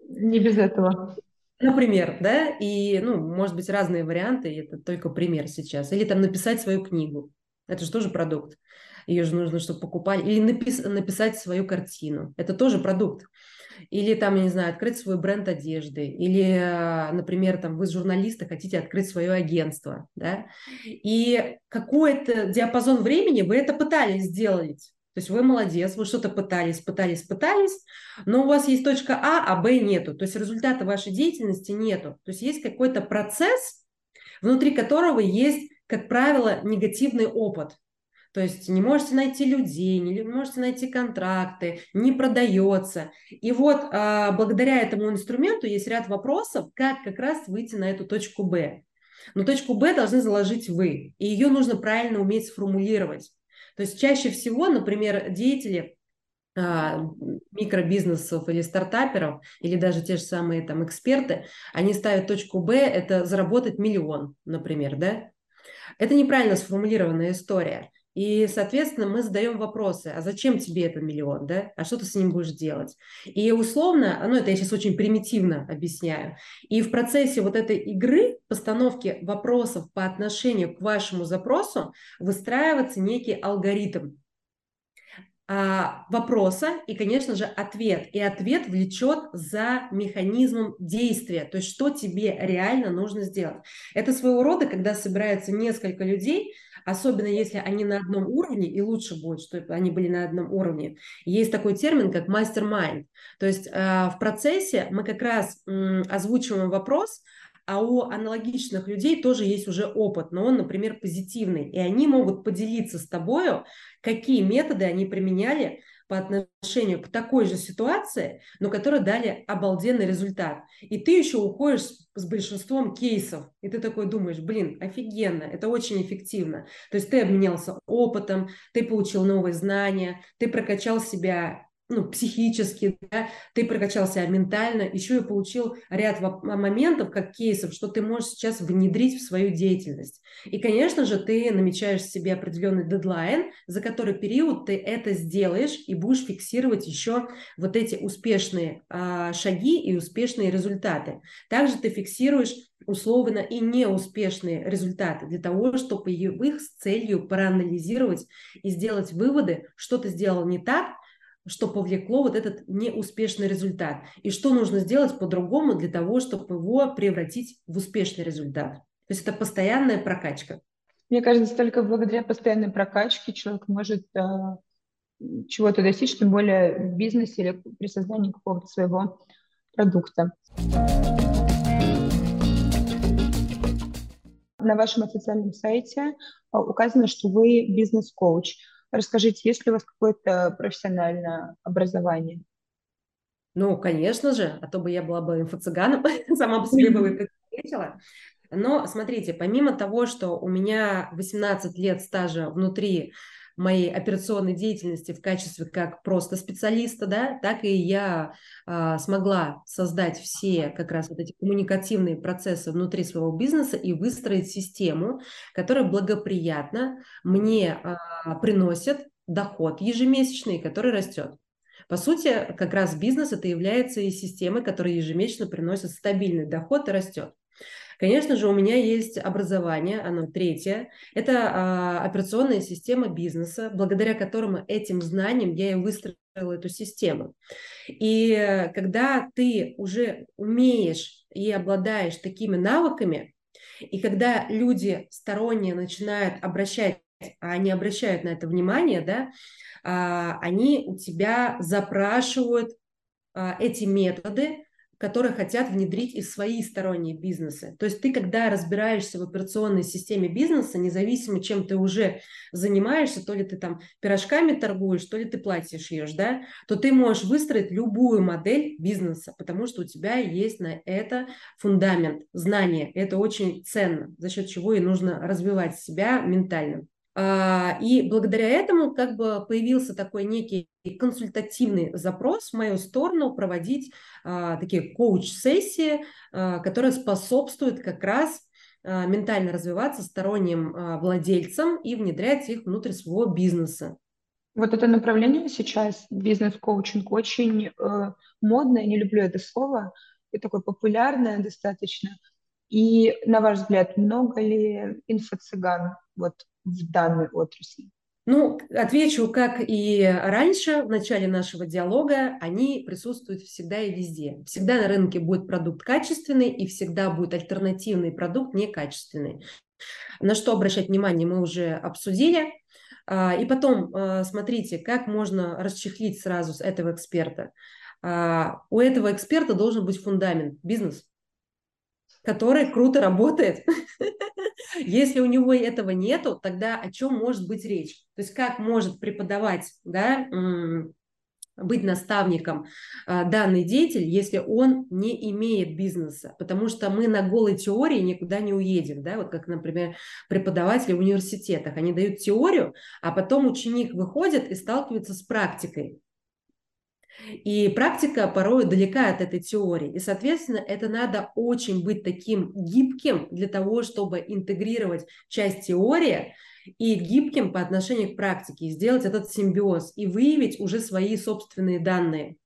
Не без этого. Например, да, и, ну, может быть, разные варианты, это только пример сейчас. Или там написать свою книгу. Это же тоже продукт. Ее же нужно, чтобы покупали. Или напис- написать свою картину. Это тоже продукт. Или там, я не знаю, открыть свой бренд одежды. Или, например, там вы журналисты, хотите открыть свое агентство. Да? И какой-то диапазон времени вы это пытались сделать. То есть вы молодец, вы что-то пытались, пытались, пытались, но у вас есть точка А, а Б нету. То есть результата вашей деятельности нету. То есть есть какой-то процесс, внутри которого есть, как правило, негативный опыт. То есть не можете найти людей, не можете найти контракты, не продается. И вот а, благодаря этому инструменту есть ряд вопросов, как как раз выйти на эту точку Б. Но точку Б должны заложить вы, и ее нужно правильно уметь сформулировать. То есть чаще всего, например, деятели а, микробизнесов или стартаперов, или даже те же самые там эксперты, они ставят точку Б, это заработать миллион, например, да? Это неправильно сформулированная история. И, соответственно, мы задаем вопросы, а зачем тебе этот миллион, да? А что ты с ним будешь делать? И условно, ну это я сейчас очень примитивно объясняю, и в процессе вот этой игры, постановки вопросов по отношению к вашему запросу, выстраивается некий алгоритм а, вопроса и, конечно же, ответ. И ответ влечет за механизмом действия, то есть что тебе реально нужно сделать. Это своего рода, когда собирается несколько людей, особенно если они на одном уровне, и лучше будет, что они были на одном уровне. Есть такой термин, как мастер-майнд. То есть э, в процессе мы как раз озвучиваем вопрос, а у аналогичных людей тоже есть уже опыт, но он, например, позитивный, и они могут поделиться с тобою, какие методы они применяли по отношению к такой же ситуации, но которые дали обалденный результат. И ты еще уходишь с большинством кейсов, и ты такой думаешь, блин, офигенно, это очень эффективно. То есть ты обменялся опытом, ты получил новые знания, ты прокачал себя ну, психически, да, ты прокачал себя ментально, еще и получил ряд моментов, как кейсов, что ты можешь сейчас внедрить в свою деятельность. И, конечно же, ты намечаешь себе определенный дедлайн, за который период ты это сделаешь и будешь фиксировать еще вот эти успешные а, шаги и успешные результаты. Также ты фиксируешь условно и неуспешные результаты для того, чтобы их с целью проанализировать и сделать выводы, что ты сделал не так, что повлекло вот этот неуспешный результат, и что нужно сделать по-другому для того, чтобы его превратить в успешный результат. То есть это постоянная прокачка. Мне кажется, только благодаря постоянной прокачке человек может э, чего-то достичь, тем более в бизнесе или при создании какого-то своего продукта. На вашем официальном сайте а, указано, что вы бизнес-коуч. Расскажите, есть ли у вас какое-то профессиональное образование? Ну, конечно же, а то бы я была бы инфо-цыганом, сама по себе бы ответила. Но смотрите, помимо того, что у меня 18 лет стажа внутри моей операционной деятельности в качестве как просто специалиста, да, так и я а, смогла создать все как раз вот эти коммуникативные процессы внутри своего бизнеса и выстроить систему, которая благоприятно мне а, приносит доход ежемесячный, который растет. По сути, как раз бизнес это является и системой, которая ежемесячно приносит стабильный доход и растет. Конечно же, у меня есть образование, оно третье. Это а, операционная система бизнеса, благодаря которому этим знаниям я и выстроила эту систему. И когда ты уже умеешь и обладаешь такими навыками, и когда люди сторонние начинают обращать, а они обращают на это внимание, да, а, они у тебя запрашивают а, эти методы, которые хотят внедрить и в свои сторонние бизнесы. То есть ты, когда разбираешься в операционной системе бизнеса, независимо, чем ты уже занимаешься, то ли ты там пирожками торгуешь, то ли ты платье шьешь, да, то ты можешь выстроить любую модель бизнеса, потому что у тебя есть на это фундамент, знания. Это очень ценно, за счет чего и нужно развивать себя ментально. А, и благодаря этому как бы появился такой некий консультативный запрос в мою сторону проводить а, такие коуч-сессии, а, которые способствуют как раз ментально развиваться сторонним владельцам и внедрять их внутрь своего бизнеса. Вот это направление сейчас, бизнес-коучинг, очень э, модное, не люблю это слово, и такое популярное достаточно. И, на ваш взгляд, много ли инфо-цыган вот в данной отрасли? Ну, отвечу, как и раньше, в начале нашего диалога, они присутствуют всегда и везде. Всегда на рынке будет продукт качественный, и всегда будет альтернативный продукт некачественный. На что обращать внимание мы уже обсудили. А, и потом, а, смотрите, как можно расчехлить сразу с этого эксперта. А, у этого эксперта должен быть фундамент, бизнес, который круто работает. Если у него этого нету, тогда о чем может быть речь? То есть как может преподавать, да, быть наставником а, данный деятель, если он не имеет бизнеса, потому что мы на голой теории никуда не уедем, да, вот как, например, преподаватели в университетах, они дают теорию, а потом ученик выходит и сталкивается с практикой, и практика порой далека от этой теории. И, соответственно, это надо очень быть таким гибким для того, чтобы интегрировать часть теории и гибким по отношению к практике, сделать этот симбиоз и выявить уже свои собственные данные.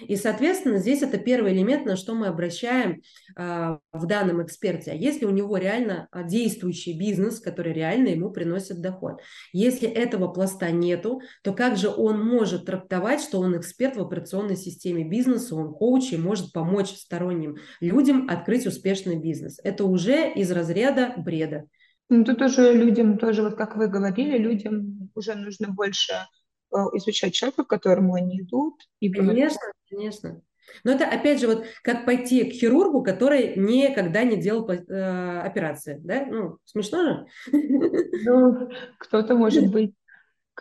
И, соответственно, здесь это первый элемент, на что мы обращаем а, в данном эксперте. А если у него реально а, действующий бизнес, который реально ему приносит доход? Если этого пласта нету, то как же он может трактовать, что он эксперт в операционной системе бизнеса, он коуч и может помочь сторонним людям открыть успешный бизнес? Это уже из разряда бреда. Ну, тут уже людям тоже, вот как вы говорили, людям уже нужно больше Э, изучать человека, к которому они идут. И конечно, конечно. Но это, опять же, вот как пойти к хирургу, который никогда не делал э, операции, да? Ну, смешно же? Ну, кто-то, может быть,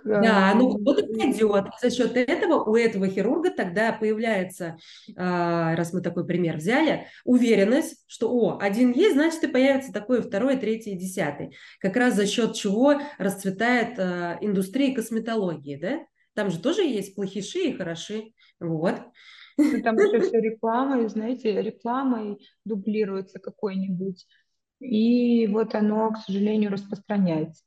да, ну кто-то пойдет. За счет этого у этого хирурга тогда появляется, а, раз мы такой пример взяли, уверенность, что о, один есть, значит и появится такой второй, третий, десятый. Как раз за счет чего расцветает а, индустрия косметологии, да? Там же тоже есть плохиши и хороши. Вот. Ну, там еще все рекламой, знаете, рекламой дублируется какой-нибудь. И вот оно, к сожалению, распространяется.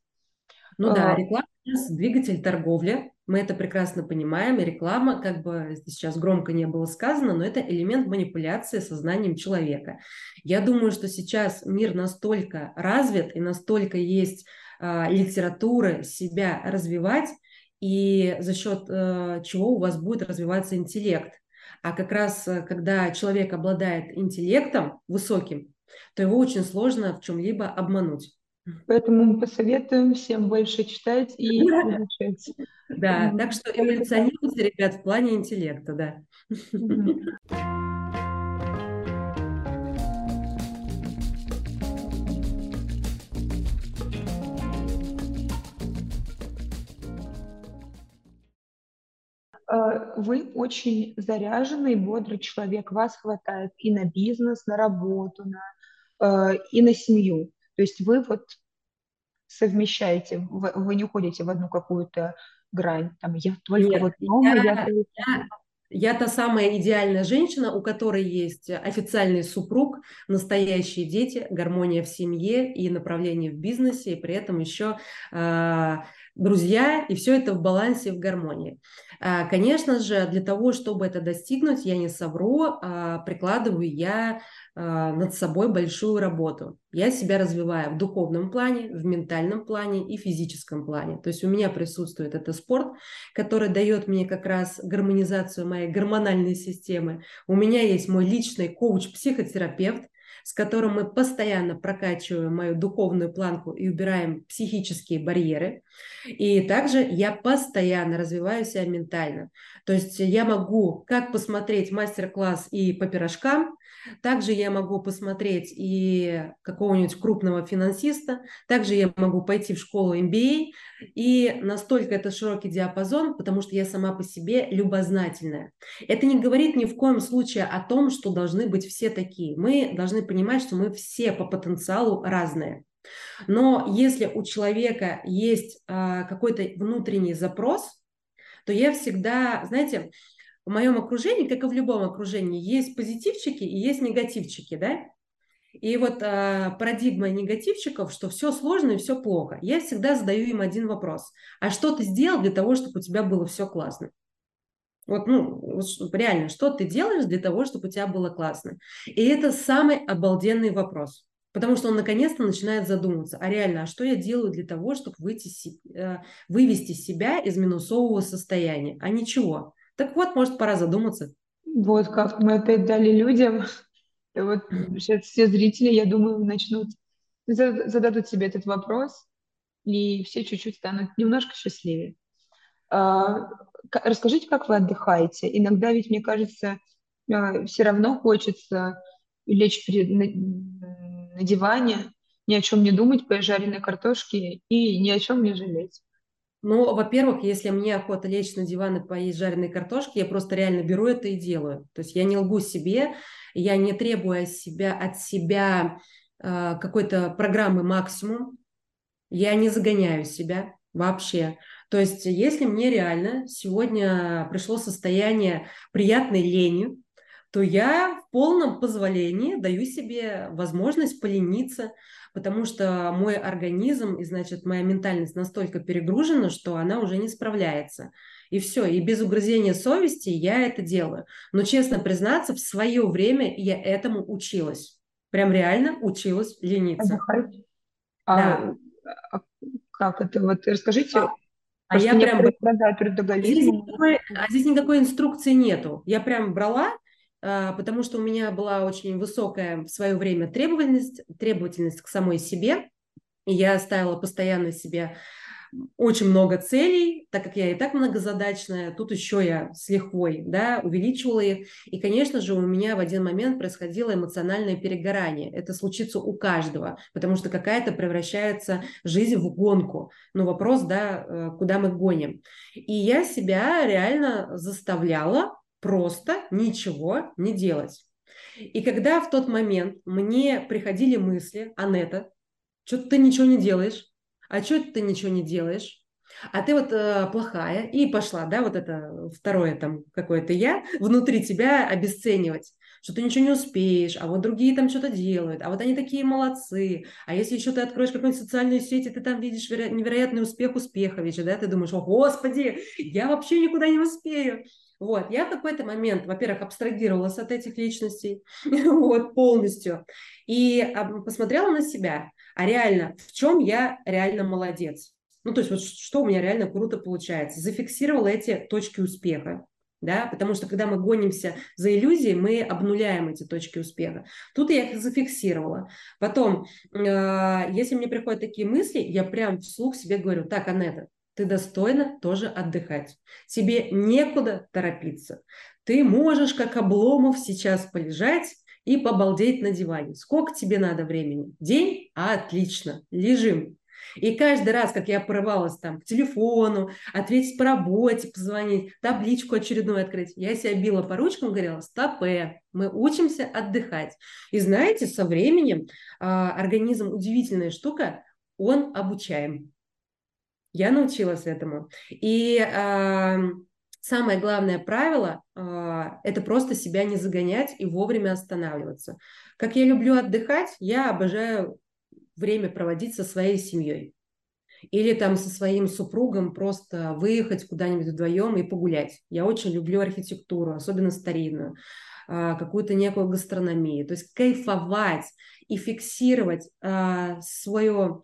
Ну да, а. реклама двигатель торговли, мы это прекрасно понимаем, и реклама, как бы сейчас громко не было сказано, но это элемент манипуляции сознанием человека. Я думаю, что сейчас мир настолько развит и настолько есть э, литературы себя развивать, и за счет э, чего у вас будет развиваться интеллект. А как раз, э, когда человек обладает интеллектом высоким, то его очень сложно в чем-либо обмануть. Поэтому мы посоветуем всем больше читать и изучать. Да, так что эволюционируйте, ребят, в плане интеллекта, да. Э, вы очень заряженный, бодрый человек. Вас хватает и на бизнес, на работу, на, э, и на семью. То есть вы вот совмещаете, вы, вы не уходите в одну какую-то грань. Там я только Нет, вот дома, я, я, я, я та самая идеальная женщина, у которой есть официальный супруг, настоящие дети, гармония в семье и направление в бизнесе, и при этом еще э, друзья, и все это в балансе, в гармонии. А, конечно же, для того, чтобы это достигнуть, я не совру, а, прикладываю я а, над собой большую работу. Я себя развиваю в духовном плане, в ментальном плане и физическом плане. То есть у меня присутствует это спорт, который дает мне как раз гармонизацию моей гормональной системы. У меня есть мой личный коуч-психотерапевт, с которым мы постоянно прокачиваем мою духовную планку и убираем психические барьеры. И также я постоянно развиваю себя ментально. То есть я могу как посмотреть мастер-класс и по пирожкам, также я могу посмотреть и какого-нибудь крупного финансиста, также я могу пойти в школу MBA, и настолько это широкий диапазон, потому что я сама по себе любознательная. Это не говорит ни в коем случае о том, что должны быть все такие. Мы должны понимать, что мы все по потенциалу разные. Но если у человека есть а, какой-то внутренний запрос, то я всегда, знаете, в моем окружении, как и в любом окружении, есть позитивчики и есть негативчики, да? И вот а, парадигма негативчиков, что все сложно и все плохо. Я всегда задаю им один вопрос. А что ты сделал для того, чтобы у тебя было все классно? Вот, ну, вот, реально, что ты делаешь для того, чтобы у тебя было классно? И это самый обалденный вопрос. Потому что он наконец-то начинает задумываться, а реально, а что я делаю для того, чтобы выйти, э, вывести себя из минусового состояния? А ничего. Так вот, может, пора задуматься. Вот как мы опять дали людям. И вот сейчас все зрители, я думаю, начнут, зададут себе этот вопрос, и все чуть-чуть станут немножко счастливее. А, расскажите, как вы отдыхаете? Иногда ведь, мне кажется, а, все равно хочется лечь перед, на, на диване, ни о чем не думать, по жареной картошке и ни о чем не жалеть. Ну, во-первых, если мне охота лечь на диван и поесть жареной картошки, я просто реально беру это и делаю. То есть я не лгу себе, я не требую от себя, от себя э, какой-то программы максимум, я не загоняю себя вообще. То есть если мне реально сегодня пришло состояние приятной лени, то я в полном позволении даю себе возможность полениться, потому что мой организм и, значит, моя ментальность настолько перегружена, что она уже не справляется. И все, и без угрызения совести я это делаю. Но, честно признаться, в свое время я этому училась. Прям реально училась лениться. А, да. а как это? Вот расскажите. А, а я прям... Здесь никакой, а здесь никакой инструкции нету. Я прям брала а, потому что у меня была очень высокая в свое время требовательность, требовательность к самой себе, и я ставила постоянно себе очень много целей, так как я и так многозадачная, тут еще я с лихвой да, увеличивала их. И, конечно же, у меня в один момент происходило эмоциональное перегорание. Это случится у каждого, потому что какая-то превращается жизнь в гонку. Ну, вопрос, да, э, куда мы гоним. И я себя реально заставляла просто ничего не делать. И когда в тот момент мне приходили мысли, Анетта, что ты ничего не делаешь, а что ты ничего не делаешь, а ты вот э, плохая, и пошла, да, вот это второе там какое-то я внутри тебя обесценивать, что ты ничего не успеешь, а вот другие там что-то делают, а вот они такие молодцы, а если еще ты откроешь какую-нибудь социальную сеть, и ты там видишь невероятный успех Успеховича, да, ты думаешь, о, господи, я вообще никуда не успею. Вот, я в какой-то момент, во-первых, абстрагировалась от этих личностей, вот, полностью, и посмотрела на себя, а реально, в чем я реально молодец. Ну, то есть вот что у меня реально круто получается. Зафиксировала эти точки успеха, да, потому что когда мы гонимся за иллюзией, мы обнуляем эти точки успеха. Тут я их зафиксировала. Потом, э, если мне приходят такие мысли, я прям вслух себе говорю, так, Анетта, ты достойна тоже отдыхать. Тебе некуда торопиться. Ты можешь, как Обломов, сейчас полежать и побалдеть на диване. Сколько тебе надо времени? День? Отлично. Лежим. И каждый раз, как я порывалась там к телефону, ответить по работе, позвонить, табличку очередную открыть, я себя била по ручкам, говорила, стопе, мы учимся отдыхать. И знаете, со временем э, организм удивительная штука, он обучаем. Я научилась этому. И э, самое главное правило э, – это просто себя не загонять и вовремя останавливаться. Как я люблю отдыхать, я обожаю время проводить со своей семьей. Или там со своим супругом просто выехать куда-нибудь вдвоем и погулять. Я очень люблю архитектуру, особенно старинную, какую-то некую гастрономию. То есть кайфовать и фиксировать свое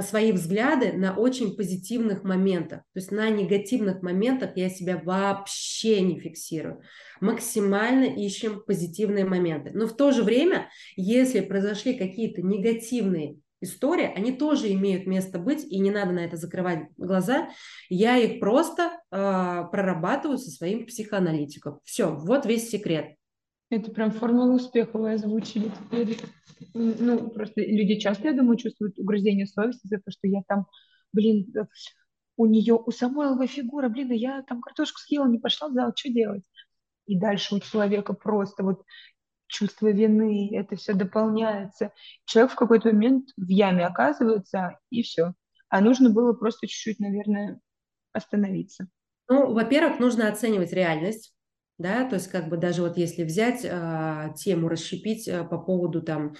свои взгляды на очень позитивных моментах. То есть на негативных моментах я себя вообще не фиксирую. Максимально ищем позитивные моменты. Но в то же время, если произошли какие-то негативные истории, они тоже имеют место быть, и не надо на это закрывать глаза. Я их просто э, прорабатываю со своим психоаналитиком. Все, вот весь секрет. Это прям формула успеха вы озвучили теперь. Ну, просто люди часто, я думаю, чувствуют угрызение совести за то, что я там, блин, э, у нее, у Самойловой фигура, блин, я там картошку съела, не пошла в зал, что делать? И дальше у человека просто вот чувство вины, это все дополняется. Человек в какой-то момент в яме оказывается, и все. А нужно было просто чуть-чуть, наверное, остановиться. Ну, во-первых, нужно оценивать реальность да, то есть как бы даже вот если взять э, тему, расщепить э, по поводу там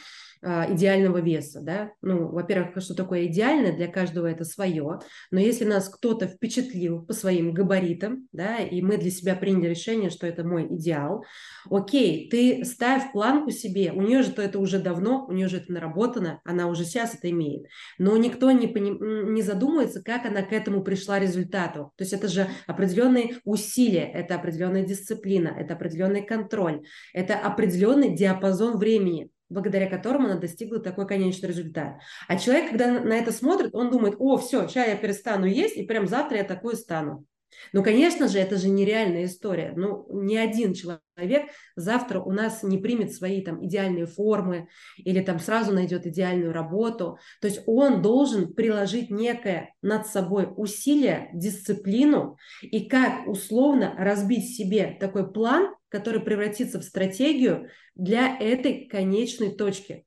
идеального веса, да, ну, во-первых, что такое идеальное, для каждого это свое, но если нас кто-то впечатлил по своим габаритам, да, и мы для себя приняли решение, что это мой идеал, окей, ты ставь планку себе, у нее же то это уже давно, у нее же это наработано, она уже сейчас это имеет, но никто не, поним, не задумывается, как она к этому пришла результату, то есть это же определенные усилия, это определенная дисциплина, это определенный контроль, это определенный диапазон времени, благодаря которому она достигла такой конечный результат. А человек, когда на это смотрит, он думает, о, все, сейчас я перестану есть, и прям завтра я такой стану. Ну, конечно же, это же нереальная история. Ну, ни один человек завтра у нас не примет свои там идеальные формы или там сразу найдет идеальную работу. То есть он должен приложить некое над собой усилие, дисциплину и как условно разбить себе такой план, который превратится в стратегию для этой конечной точки.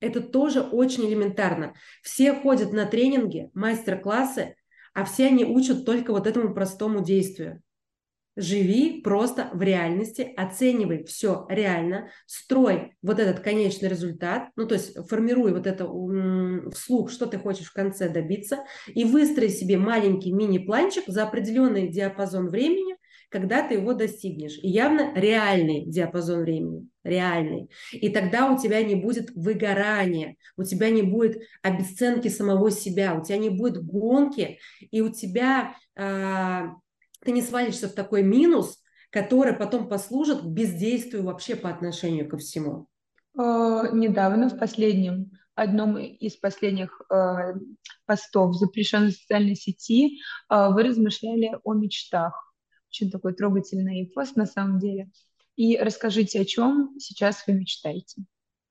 Это тоже очень элементарно. Все ходят на тренинги, мастер-классы, а все они учат только вот этому простому действию. Живи просто в реальности, оценивай все реально, строй вот этот конечный результат, ну то есть формируй вот это вслух, что ты хочешь в конце добиться, и выстрой себе маленький мини-планчик за определенный диапазон времени, когда ты его достигнешь. И явно реальный диапазон времени, реальный. И тогда у тебя не будет выгорания, у тебя не будет обесценки самого себя, у тебя не будет гонки, и у тебя э, ты не свалишься в такой минус, который потом послужит бездействию вообще по отношению ко всему. Э, недавно, в последнем, одном из последних э, постов запрещенной социальной сети, э, вы размышляли о мечтах очень такой трогательный пост на самом деле. И расскажите, о чем сейчас вы мечтаете?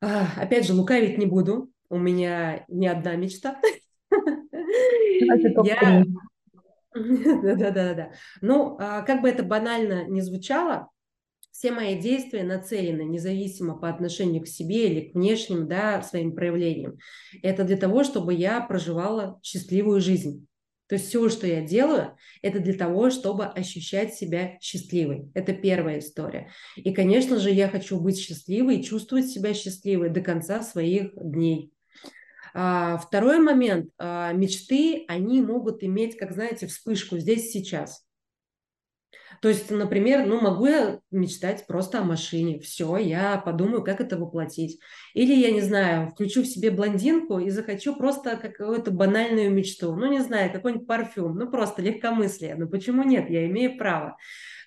А, опять же, лукавить не буду. У меня не одна мечта. Я... Да-да-да. Ну, а, как бы это банально не звучало, все мои действия нацелены независимо по отношению к себе или к внешним да, своим проявлениям. Это для того, чтобы я проживала счастливую жизнь. То есть все, что я делаю, это для того, чтобы ощущать себя счастливой. Это первая история. И, конечно же, я хочу быть счастливой и чувствовать себя счастливой до конца своих дней. А, второй момент. А, мечты, они могут иметь, как знаете, вспышку здесь сейчас. То есть, например, ну, могу я мечтать просто о машине. Все, я подумаю, как это воплотить. Или, я не знаю, включу в себе блондинку и захочу просто какую-то банальную мечту. Ну, не знаю, какой-нибудь парфюм. Ну, просто легкомыслие. Ну, почему нет? Я имею право.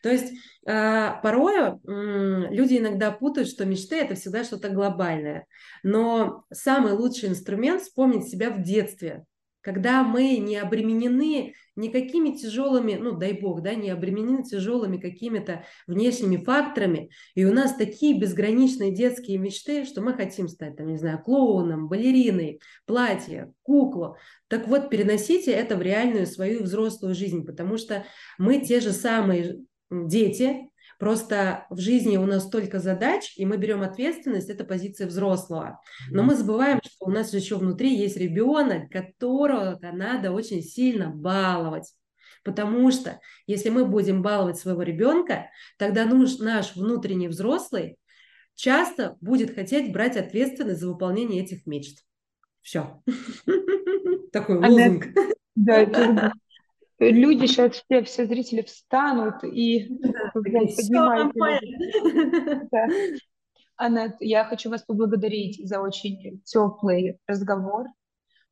То есть э, порою люди иногда путают, что мечты это всегда что-то глобальное. Но самый лучший инструмент вспомнить себя в детстве когда мы не обременены никакими тяжелыми, ну дай бог, да, не обременены тяжелыми какими-то внешними факторами, и у нас такие безграничные детские мечты, что мы хотим стать, там, не знаю, клоуном, балериной, платье, куклу. Так вот, переносите это в реальную свою взрослую жизнь, потому что мы те же самые дети, Просто в жизни у нас столько задач, и мы берем ответственность, это позиция взрослого. Но мы забываем, что у нас еще внутри есть ребенок, которого надо очень сильно баловать. Потому что если мы будем баловать своего ребенка, тогда наш, внутренний взрослый часто будет хотеть брать ответственность за выполнение этих мечт. Все. Такой лозунг. Да, люди сейчас все, все зрители встанут и да, поднимают. Да. Я хочу вас поблагодарить за очень теплый разговор.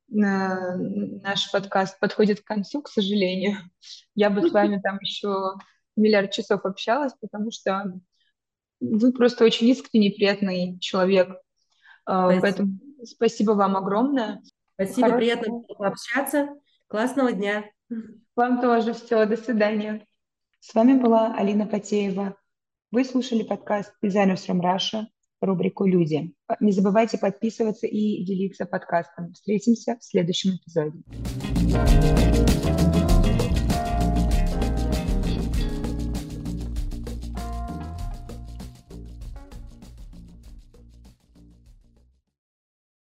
Наш подкаст подходит к концу, к сожалению. Я бы с вами там еще миллиард часов общалась, потому что вы просто очень искренний, приятный человек. А, спасибо. Поэтому спасибо вам огромное. Спасибо, Хорошего... приятно пообщаться. Классного дня. Вам тоже все. До свидания. С вами была Алина Потеева. Вы слушали подкаст Designers from Russia, рубрику «Люди». Не забывайте подписываться и делиться подкастом. Встретимся в следующем эпизоде.